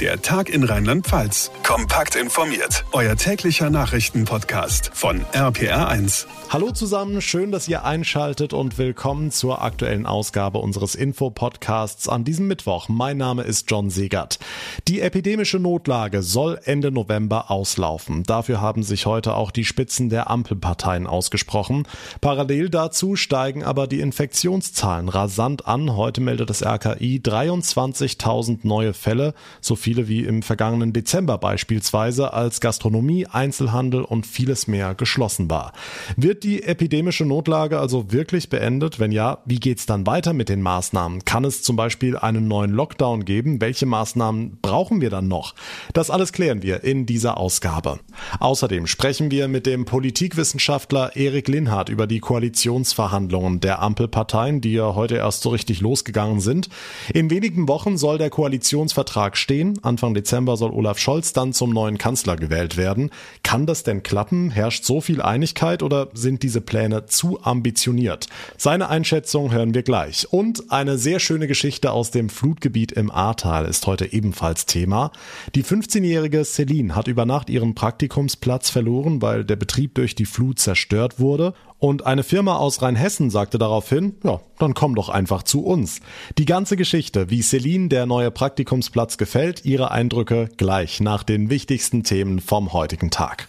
Der Tag in Rheinland-Pfalz. Kompakt informiert. Euer täglicher Nachrichtenpodcast von RPR1. Hallo zusammen, schön, dass ihr einschaltet und willkommen zur aktuellen Ausgabe unseres Info-Podcasts an diesem Mittwoch. Mein Name ist John Segert. Die epidemische Notlage soll Ende November auslaufen. Dafür haben sich heute auch die Spitzen der Ampelparteien ausgesprochen. Parallel dazu steigen aber die Infektionszahlen rasant an. Heute meldet das RKI 23.000 neue Fälle, so viele wie im vergangenen Dezember beispielsweise, als Gastronomie, Einzelhandel und vieles mehr geschlossen war. Wird die epidemische Notlage also wirklich beendet? Wenn ja, wie geht's dann weiter mit den Maßnahmen? Kann es zum Beispiel einen neuen Lockdown geben? Welche Maßnahmen brauchen wir dann noch? Das alles klären wir in dieser Ausgabe. Außerdem sprechen wir mit dem Politikwissenschaftler Erik Linhardt über die Koalitionsverhandlungen der Ampelparteien, die ja heute erst so richtig losgegangen sind. In wenigen Wochen soll der Koalitionsvertrag stehen. Anfang Dezember soll Olaf Scholz dann zum neuen Kanzler gewählt werden. Kann das denn klappen? Herrscht so viel Einigkeit oder sind diese Pläne zu ambitioniert? Seine Einschätzung hören wir gleich. Und eine sehr schöne Geschichte aus dem Flutgebiet im Ahrtal ist heute ebenfalls Thema. Die 15-jährige Celine hat über Nacht ihren Praktikumsplatz verloren, weil der Betrieb durch die Flut zerstört wurde und eine Firma aus Rheinhessen sagte daraufhin, ja, dann komm doch einfach zu uns. Die ganze Geschichte, wie Celine der neue Praktikumsplatz gefällt, ihre Eindrücke gleich nach den wichtigsten Themen vom heutigen Tag.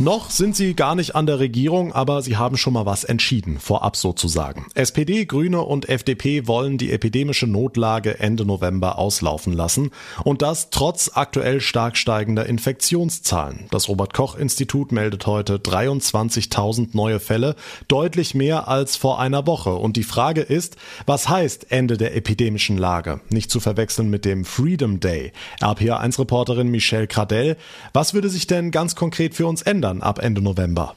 Noch sind sie gar nicht an der Regierung, aber sie haben schon mal was entschieden, vorab sozusagen. SPD, Grüne und FDP wollen die epidemische Notlage Ende November auslaufen lassen und das trotz aktuell stark steigender Infektionszahlen. Das Robert Koch Institut meldet heute 23.000 neue Fälle, deutlich mehr als vor einer Woche. Und die Frage ist, was heißt Ende der epidemischen Lage? Nicht zu verwechseln mit dem Freedom Day. RPA1-Reporterin Michelle Cradell, was würde sich denn ganz konkret für uns ändern? Dann ab Ende November.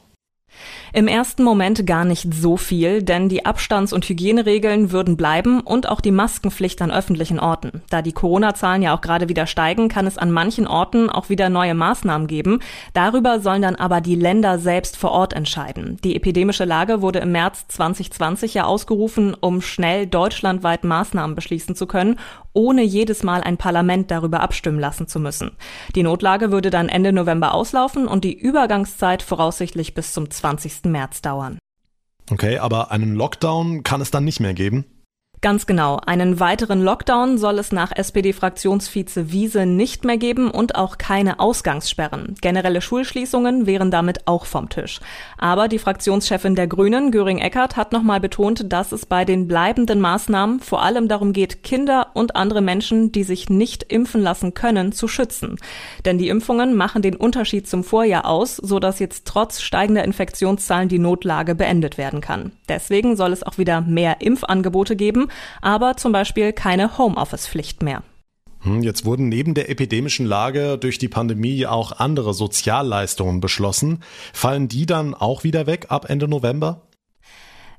Im ersten Moment gar nicht so viel, denn die Abstands- und Hygieneregeln würden bleiben und auch die Maskenpflicht an öffentlichen Orten. Da die Corona-Zahlen ja auch gerade wieder steigen, kann es an manchen Orten auch wieder neue Maßnahmen geben. Darüber sollen dann aber die Länder selbst vor Ort entscheiden. Die epidemische Lage wurde im März 2020 ja ausgerufen, um schnell deutschlandweit Maßnahmen beschließen zu können, ohne jedes Mal ein Parlament darüber abstimmen lassen zu müssen. Die Notlage würde dann Ende November auslaufen und die Übergangszeit voraussichtlich bis zum 20. März dauern. Okay, aber einen Lockdown kann es dann nicht mehr geben? Ganz genau. Einen weiteren Lockdown soll es nach SPD-Fraktionsvize Wiese nicht mehr geben und auch keine Ausgangssperren. Generelle Schulschließungen wären damit auch vom Tisch. Aber die Fraktionschefin der Grünen, Göring Eckert, hat nochmal betont, dass es bei den bleibenden Maßnahmen vor allem darum geht, Kinder und andere Menschen, die sich nicht impfen lassen können, zu schützen. Denn die Impfungen machen den Unterschied zum Vorjahr aus, sodass jetzt trotz steigender Infektionszahlen die Notlage beendet werden kann. Deswegen soll es auch wieder mehr Impfangebote geben aber zum Beispiel keine Homeoffice-Pflicht mehr. Hm, jetzt wurden neben der epidemischen Lage durch die Pandemie auch andere Sozialleistungen beschlossen. Fallen die dann auch wieder weg ab Ende November?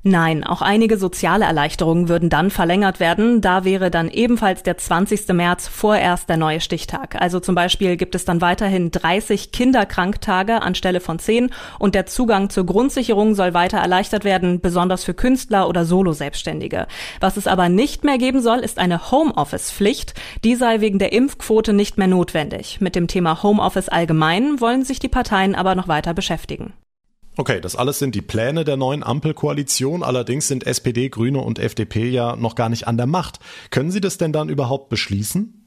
Nein, auch einige soziale Erleichterungen würden dann verlängert werden. Da wäre dann ebenfalls der 20. März vorerst der neue Stichtag. Also zum Beispiel gibt es dann weiterhin 30 Kinderkranktage anstelle von 10 und der Zugang zur Grundsicherung soll weiter erleichtert werden, besonders für Künstler oder Solo-Selbstständige. Was es aber nicht mehr geben soll, ist eine Homeoffice-Pflicht. Die sei wegen der Impfquote nicht mehr notwendig. Mit dem Thema Homeoffice allgemein wollen sich die Parteien aber noch weiter beschäftigen. Okay, das alles sind die Pläne der neuen Ampelkoalition. Allerdings sind SPD, Grüne und FDP ja noch gar nicht an der Macht. Können Sie das denn dann überhaupt beschließen?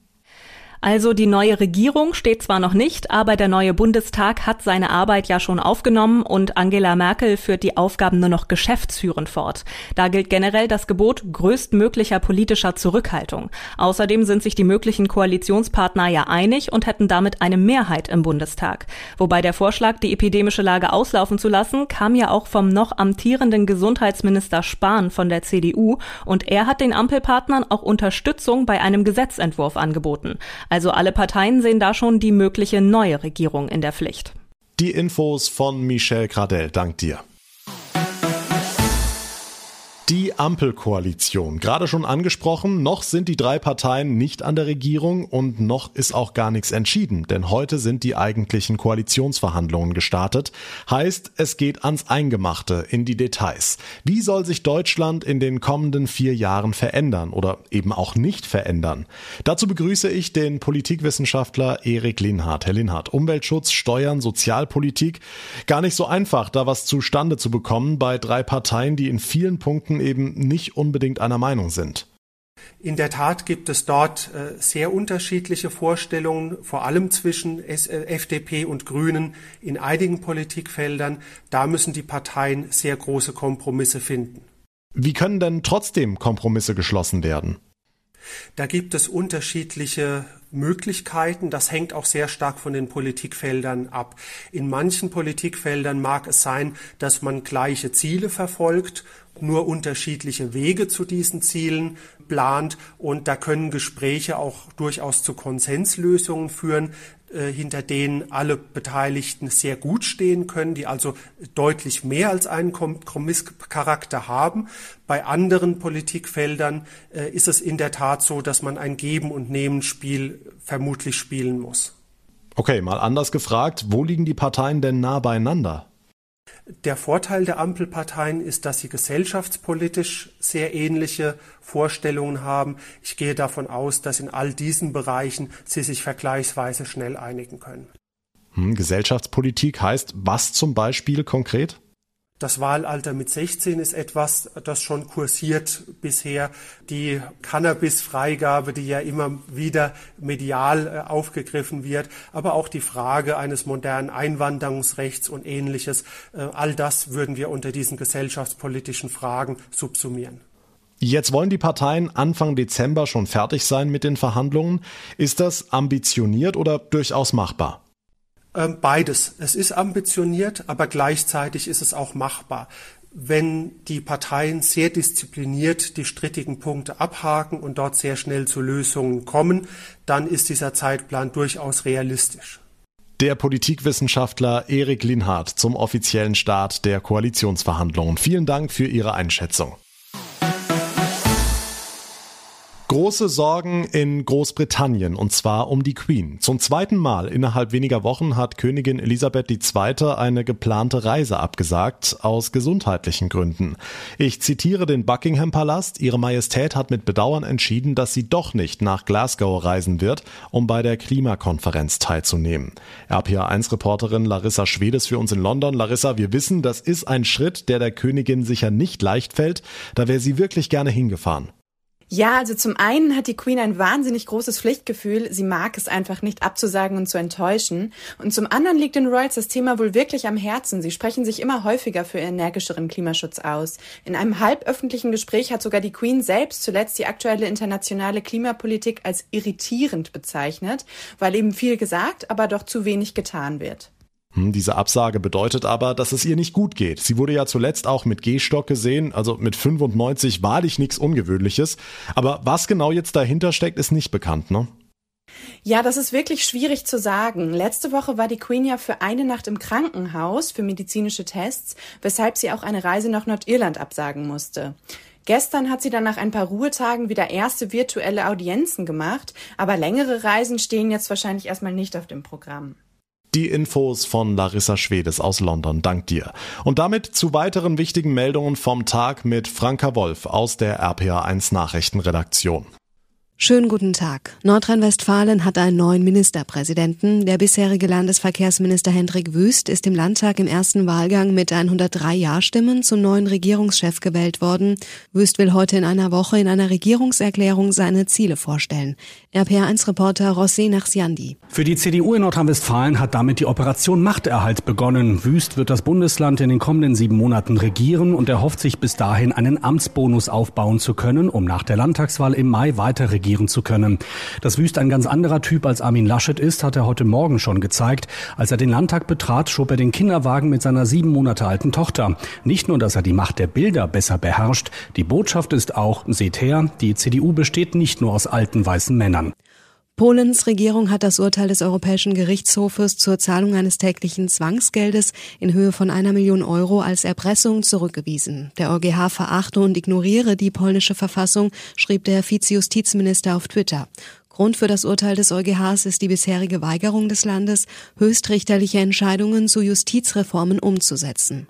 Also die neue Regierung steht zwar noch nicht, aber der neue Bundestag hat seine Arbeit ja schon aufgenommen und Angela Merkel führt die Aufgaben nur noch geschäftsführend fort. Da gilt generell das Gebot größtmöglicher politischer Zurückhaltung. Außerdem sind sich die möglichen Koalitionspartner ja einig und hätten damit eine Mehrheit im Bundestag. Wobei der Vorschlag, die epidemische Lage auslaufen zu lassen, kam ja auch vom noch amtierenden Gesundheitsminister Spahn von der CDU und er hat den Ampelpartnern auch Unterstützung bei einem Gesetzentwurf angeboten. Also alle Parteien sehen da schon die mögliche neue Regierung in der Pflicht. Die Infos von Michel Gradell, dank dir. Die Ampelkoalition, gerade schon angesprochen, noch sind die drei Parteien nicht an der Regierung und noch ist auch gar nichts entschieden, denn heute sind die eigentlichen Koalitionsverhandlungen gestartet. Heißt, es geht ans Eingemachte, in die Details. Wie soll sich Deutschland in den kommenden vier Jahren verändern oder eben auch nicht verändern? Dazu begrüße ich den Politikwissenschaftler Erik Linhardt. Herr Linhardt, Umweltschutz, Steuern, Sozialpolitik, gar nicht so einfach, da was zustande zu bekommen bei drei Parteien, die in vielen Punkten Menschen eben nicht unbedingt einer Meinung sind. In der Tat gibt es dort äh, sehr unterschiedliche Vorstellungen, vor allem zwischen äh, FDP und Grünen in einigen Politikfeldern. Da müssen die Parteien sehr große Kompromisse finden. Wie können denn trotzdem Kompromisse geschlossen werden? Da gibt es unterschiedliche Möglichkeiten. Das hängt auch sehr stark von den Politikfeldern ab. In manchen Politikfeldern mag es sein, dass man gleiche Ziele verfolgt nur unterschiedliche Wege zu diesen Zielen plant und da können Gespräche auch durchaus zu Konsenslösungen führen, äh, hinter denen alle Beteiligten sehr gut stehen können, die also deutlich mehr als einen Kompromisscharakter haben. Bei anderen Politikfeldern äh, ist es in der Tat so, dass man ein Geben- und Nehmen-Spiel vermutlich spielen muss. Okay, mal anders gefragt, wo liegen die Parteien denn nah beieinander? Der Vorteil der Ampelparteien ist, dass sie gesellschaftspolitisch sehr ähnliche Vorstellungen haben. Ich gehe davon aus, dass in all diesen Bereichen sie sich vergleichsweise schnell einigen können. Hm, Gesellschaftspolitik heißt was zum Beispiel konkret? Das Wahlalter mit 16 ist etwas, das schon kursiert bisher. Die Cannabis-Freigabe, die ja immer wieder medial äh, aufgegriffen wird, aber auch die Frage eines modernen Einwanderungsrechts und ähnliches, äh, all das würden wir unter diesen gesellschaftspolitischen Fragen subsumieren. Jetzt wollen die Parteien Anfang Dezember schon fertig sein mit den Verhandlungen. Ist das ambitioniert oder durchaus machbar? Ähm, beides. Es ist ambitioniert, aber gleichzeitig ist es auch machbar. Wenn die Parteien sehr diszipliniert die strittigen Punkte abhaken und dort sehr schnell zu Lösungen kommen, dann ist dieser Zeitplan durchaus realistisch. Der Politikwissenschaftler Erik Linhardt zum offiziellen Start der Koalitionsverhandlungen. Vielen Dank für Ihre Einschätzung. Große Sorgen in Großbritannien und zwar um die Queen. Zum zweiten Mal innerhalb weniger Wochen hat Königin Elisabeth II. eine geplante Reise abgesagt aus gesundheitlichen Gründen. Ich zitiere den Buckingham Palast. Ihre Majestät hat mit Bedauern entschieden, dass sie doch nicht nach Glasgow reisen wird, um bei der Klimakonferenz teilzunehmen. RPA1-Reporterin Larissa Schwedes für uns in London. Larissa, wir wissen, das ist ein Schritt, der der Königin sicher nicht leicht fällt. Da wäre sie wirklich gerne hingefahren. Ja, also zum einen hat die Queen ein wahnsinnig großes Pflichtgefühl. Sie mag es einfach nicht abzusagen und zu enttäuschen. Und zum anderen liegt den Royals das Thema wohl wirklich am Herzen. Sie sprechen sich immer häufiger für energischeren Klimaschutz aus. In einem halböffentlichen Gespräch hat sogar die Queen selbst zuletzt die aktuelle internationale Klimapolitik als irritierend bezeichnet, weil eben viel gesagt, aber doch zu wenig getan wird. Hm, diese Absage bedeutet aber, dass es ihr nicht gut geht. Sie wurde ja zuletzt auch mit Gehstock gesehen, also mit 95 wahrlich nichts Ungewöhnliches. Aber was genau jetzt dahinter steckt, ist nicht bekannt, ne? Ja, das ist wirklich schwierig zu sagen. Letzte Woche war die Queen ja für eine Nacht im Krankenhaus für medizinische Tests, weshalb sie auch eine Reise nach Nordirland absagen musste. Gestern hat sie dann nach ein paar Ruhetagen wieder erste virtuelle Audienzen gemacht, aber längere Reisen stehen jetzt wahrscheinlich erstmal nicht auf dem Programm. Die Infos von Larissa Schwedes aus London. Dank dir. Und damit zu weiteren wichtigen Meldungen vom Tag mit Franka Wolf aus der RPA1 Nachrichtenredaktion. Schönen guten Tag. Nordrhein-Westfalen hat einen neuen Ministerpräsidenten. Der bisherige Landesverkehrsminister Hendrik Wüst ist im Landtag im ersten Wahlgang mit 103 Ja-Stimmen zum neuen Regierungschef gewählt worden. Wüst will heute in einer Woche in einer Regierungserklärung seine Ziele vorstellen. RPA1-Reporter Rossi Nachsiandi. Für die CDU in Nordrhein-Westfalen hat damit die Operation Machterhalt begonnen. Wüst wird das Bundesland in den kommenden sieben Monaten regieren und erhofft sich bis dahin einen Amtsbonus aufbauen zu können, um nach der Landtagswahl im Mai weiter regieren regieren zu können. Dass Wüst ein ganz anderer Typ als Armin Laschet ist, hat er heute Morgen schon gezeigt. Als er den Landtag betrat, schob er den Kinderwagen mit seiner sieben Monate alten Tochter. Nicht nur, dass er die Macht der Bilder besser beherrscht, die Botschaft ist auch, seht her, die CDU besteht nicht nur aus alten weißen Männern. Polens Regierung hat das Urteil des Europäischen Gerichtshofes zur Zahlung eines täglichen Zwangsgeldes in Höhe von einer Million Euro als Erpressung zurückgewiesen. Der EuGH verachte und ignoriere die polnische Verfassung, schrieb der Vizejustizminister auf Twitter. Grund für das Urteil des EuGHs ist die bisherige Weigerung des Landes, höchstrichterliche Entscheidungen zu Justizreformen umzusetzen.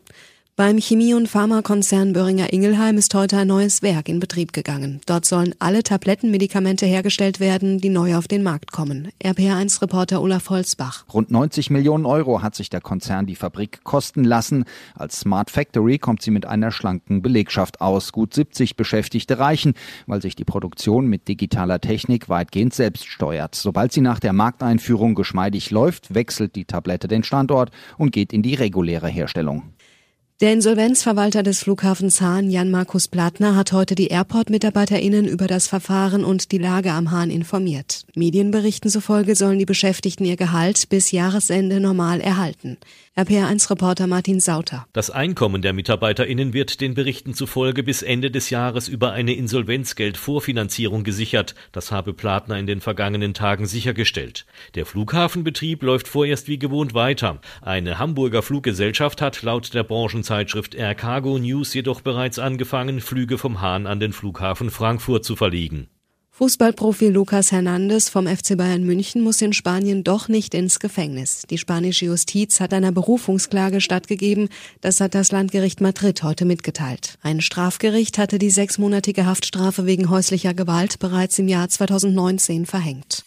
Beim Chemie- und Pharmakonzern Böhringer Ingelheim ist heute ein neues Werk in Betrieb gegangen. Dort sollen alle Tablettenmedikamente hergestellt werden, die neu auf den Markt kommen. RPR1-Reporter Olaf Holzbach. Rund 90 Millionen Euro hat sich der Konzern die Fabrik kosten lassen. Als Smart Factory kommt sie mit einer schlanken Belegschaft aus. Gut 70 Beschäftigte reichen, weil sich die Produktion mit digitaler Technik weitgehend selbst steuert. Sobald sie nach der Markteinführung geschmeidig läuft, wechselt die Tablette den Standort und geht in die reguläre Herstellung. Der Insolvenzverwalter des Flughafens Hahn, Jan-Markus Plattner, hat heute die Airport-MitarbeiterInnen über das Verfahren und die Lage am Hahn informiert. Medienberichten zufolge sollen die Beschäftigten ihr Gehalt bis Jahresende normal erhalten. RPR1-Reporter Martin Sauter. Das Einkommen der MitarbeiterInnen wird den Berichten zufolge bis Ende des Jahres über eine Insolvenzgeldvorfinanzierung gesichert. Das habe Platner in den vergangenen Tagen sichergestellt. Der Flughafenbetrieb läuft vorerst wie gewohnt weiter. Eine Hamburger Fluggesellschaft hat laut der Branchenzeitschrift Air Cargo News jedoch bereits angefangen, Flüge vom Hahn an den Flughafen Frankfurt zu verlegen. Fußballprofi Lucas Hernandez vom FC Bayern München muss in Spanien doch nicht ins Gefängnis. Die spanische Justiz hat einer Berufungsklage stattgegeben. Das hat das Landgericht Madrid heute mitgeteilt. Ein Strafgericht hatte die sechsmonatige Haftstrafe wegen häuslicher Gewalt bereits im Jahr 2019 verhängt.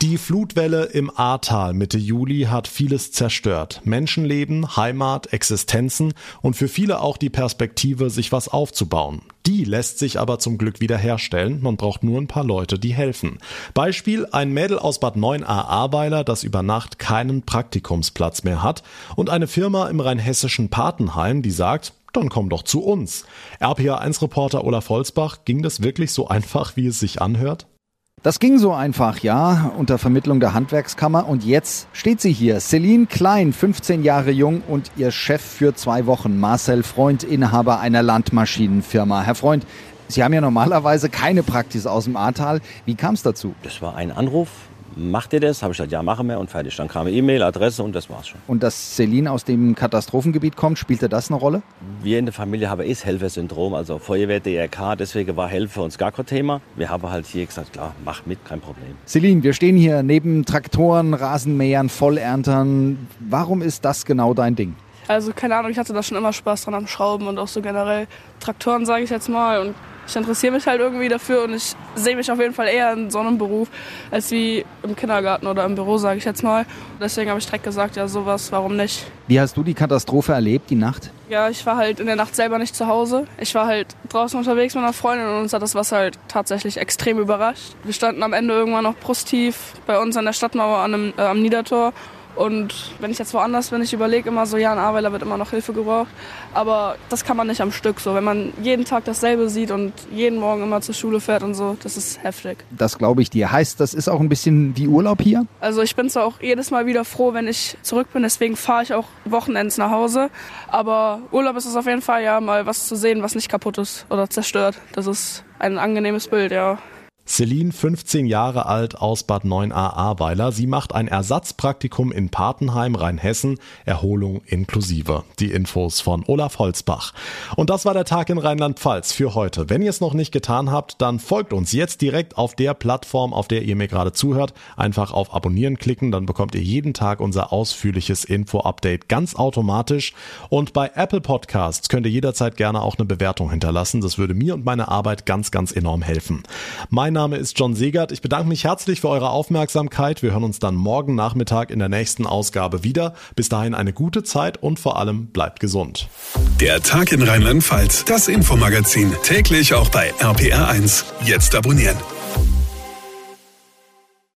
Die Flutwelle im Ahrtal Mitte Juli hat vieles zerstört. Menschenleben, Heimat, Existenzen und für viele auch die Perspektive, sich was aufzubauen. Die lässt sich aber zum Glück wiederherstellen. Man braucht nur ein paar Leute, die helfen. Beispiel ein Mädel aus Bad 9a Ahrweiler, das über Nacht keinen Praktikumsplatz mehr hat und eine Firma im rheinhessischen Patenheim, die sagt, dann komm doch zu uns. RPA1-Reporter Olaf Holzbach, ging das wirklich so einfach, wie es sich anhört? Das ging so einfach, ja, unter Vermittlung der Handwerkskammer. Und jetzt steht sie hier. Celine Klein, 15 Jahre jung und ihr Chef für zwei Wochen, Marcel Freund, Inhaber einer Landmaschinenfirma. Herr Freund, Sie haben ja normalerweise keine Praxis aus dem Ahrtal. Wie kam es dazu? Das war ein Anruf macht ihr das? Habe ich gesagt, ja, machen wir und fertig. Dann kam eine E-Mail, Adresse und das war's schon. Und dass Celine aus dem Katastrophengebiet kommt, spielte das eine Rolle? Wir in der Familie haben eh das Helfersyndrom, also Feuerwehr, DRK, deswegen war Helfer uns gar kein Thema. Wir haben halt hier gesagt, klar, mach mit, kein Problem. Celine, wir stehen hier neben Traktoren, Rasenmähern, Vollerntern. Warum ist das genau dein Ding? Also keine Ahnung, ich hatte da schon immer Spaß dran am Schrauben und auch so generell Traktoren, sage ich jetzt mal. Und ich interessiere mich halt irgendwie dafür und ich sehe mich auf jeden Fall eher in so einem Beruf als wie im Kindergarten oder im Büro, sage ich jetzt mal. Deswegen habe ich direkt gesagt, ja sowas, warum nicht. Wie hast du die Katastrophe erlebt, die Nacht? Ja, ich war halt in der Nacht selber nicht zu Hause. Ich war halt draußen unterwegs mit einer Freundin und uns hat das Wasser halt tatsächlich extrem überrascht. Wir standen am Ende irgendwann noch brusttief bei uns an der Stadtmauer an einem, äh, am Niedertor und wenn ich jetzt woanders bin, ich überlege immer so, ja, in Ahrweiler wird immer noch Hilfe gebraucht. Aber das kann man nicht am Stück so. Wenn man jeden Tag dasselbe sieht und jeden Morgen immer zur Schule fährt und so, das ist heftig. Das glaube ich dir. Heißt, das ist auch ein bisschen wie Urlaub hier? Also ich bin zwar auch jedes Mal wieder froh, wenn ich zurück bin. Deswegen fahre ich auch Wochenends nach Hause. Aber Urlaub ist es auf jeden Fall ja mal was zu sehen, was nicht kaputt ist oder zerstört. Das ist ein angenehmes Bild, ja. Celine, 15 Jahre alt, aus Bad 9a Ahrweiler. Sie macht ein Ersatzpraktikum in Patenheim, Rheinhessen. Erholung inklusive. Die Infos von Olaf Holzbach. Und das war der Tag in Rheinland-Pfalz für heute. Wenn ihr es noch nicht getan habt, dann folgt uns jetzt direkt auf der Plattform, auf der ihr mir gerade zuhört. Einfach auf Abonnieren klicken, dann bekommt ihr jeden Tag unser ausführliches Info-Update ganz automatisch. Und bei Apple Podcasts könnt ihr jederzeit gerne auch eine Bewertung hinterlassen. Das würde mir und meiner Arbeit ganz, ganz enorm helfen. Mein Name ist John Segert. Ich bedanke mich herzlich für eure Aufmerksamkeit. Wir hören uns dann morgen Nachmittag in der nächsten Ausgabe wieder. Bis dahin eine gute Zeit und vor allem bleibt gesund. Der Tag in Rheinland-Pfalz, das Infomagazin, täglich auch bei RPR1. Jetzt abonnieren.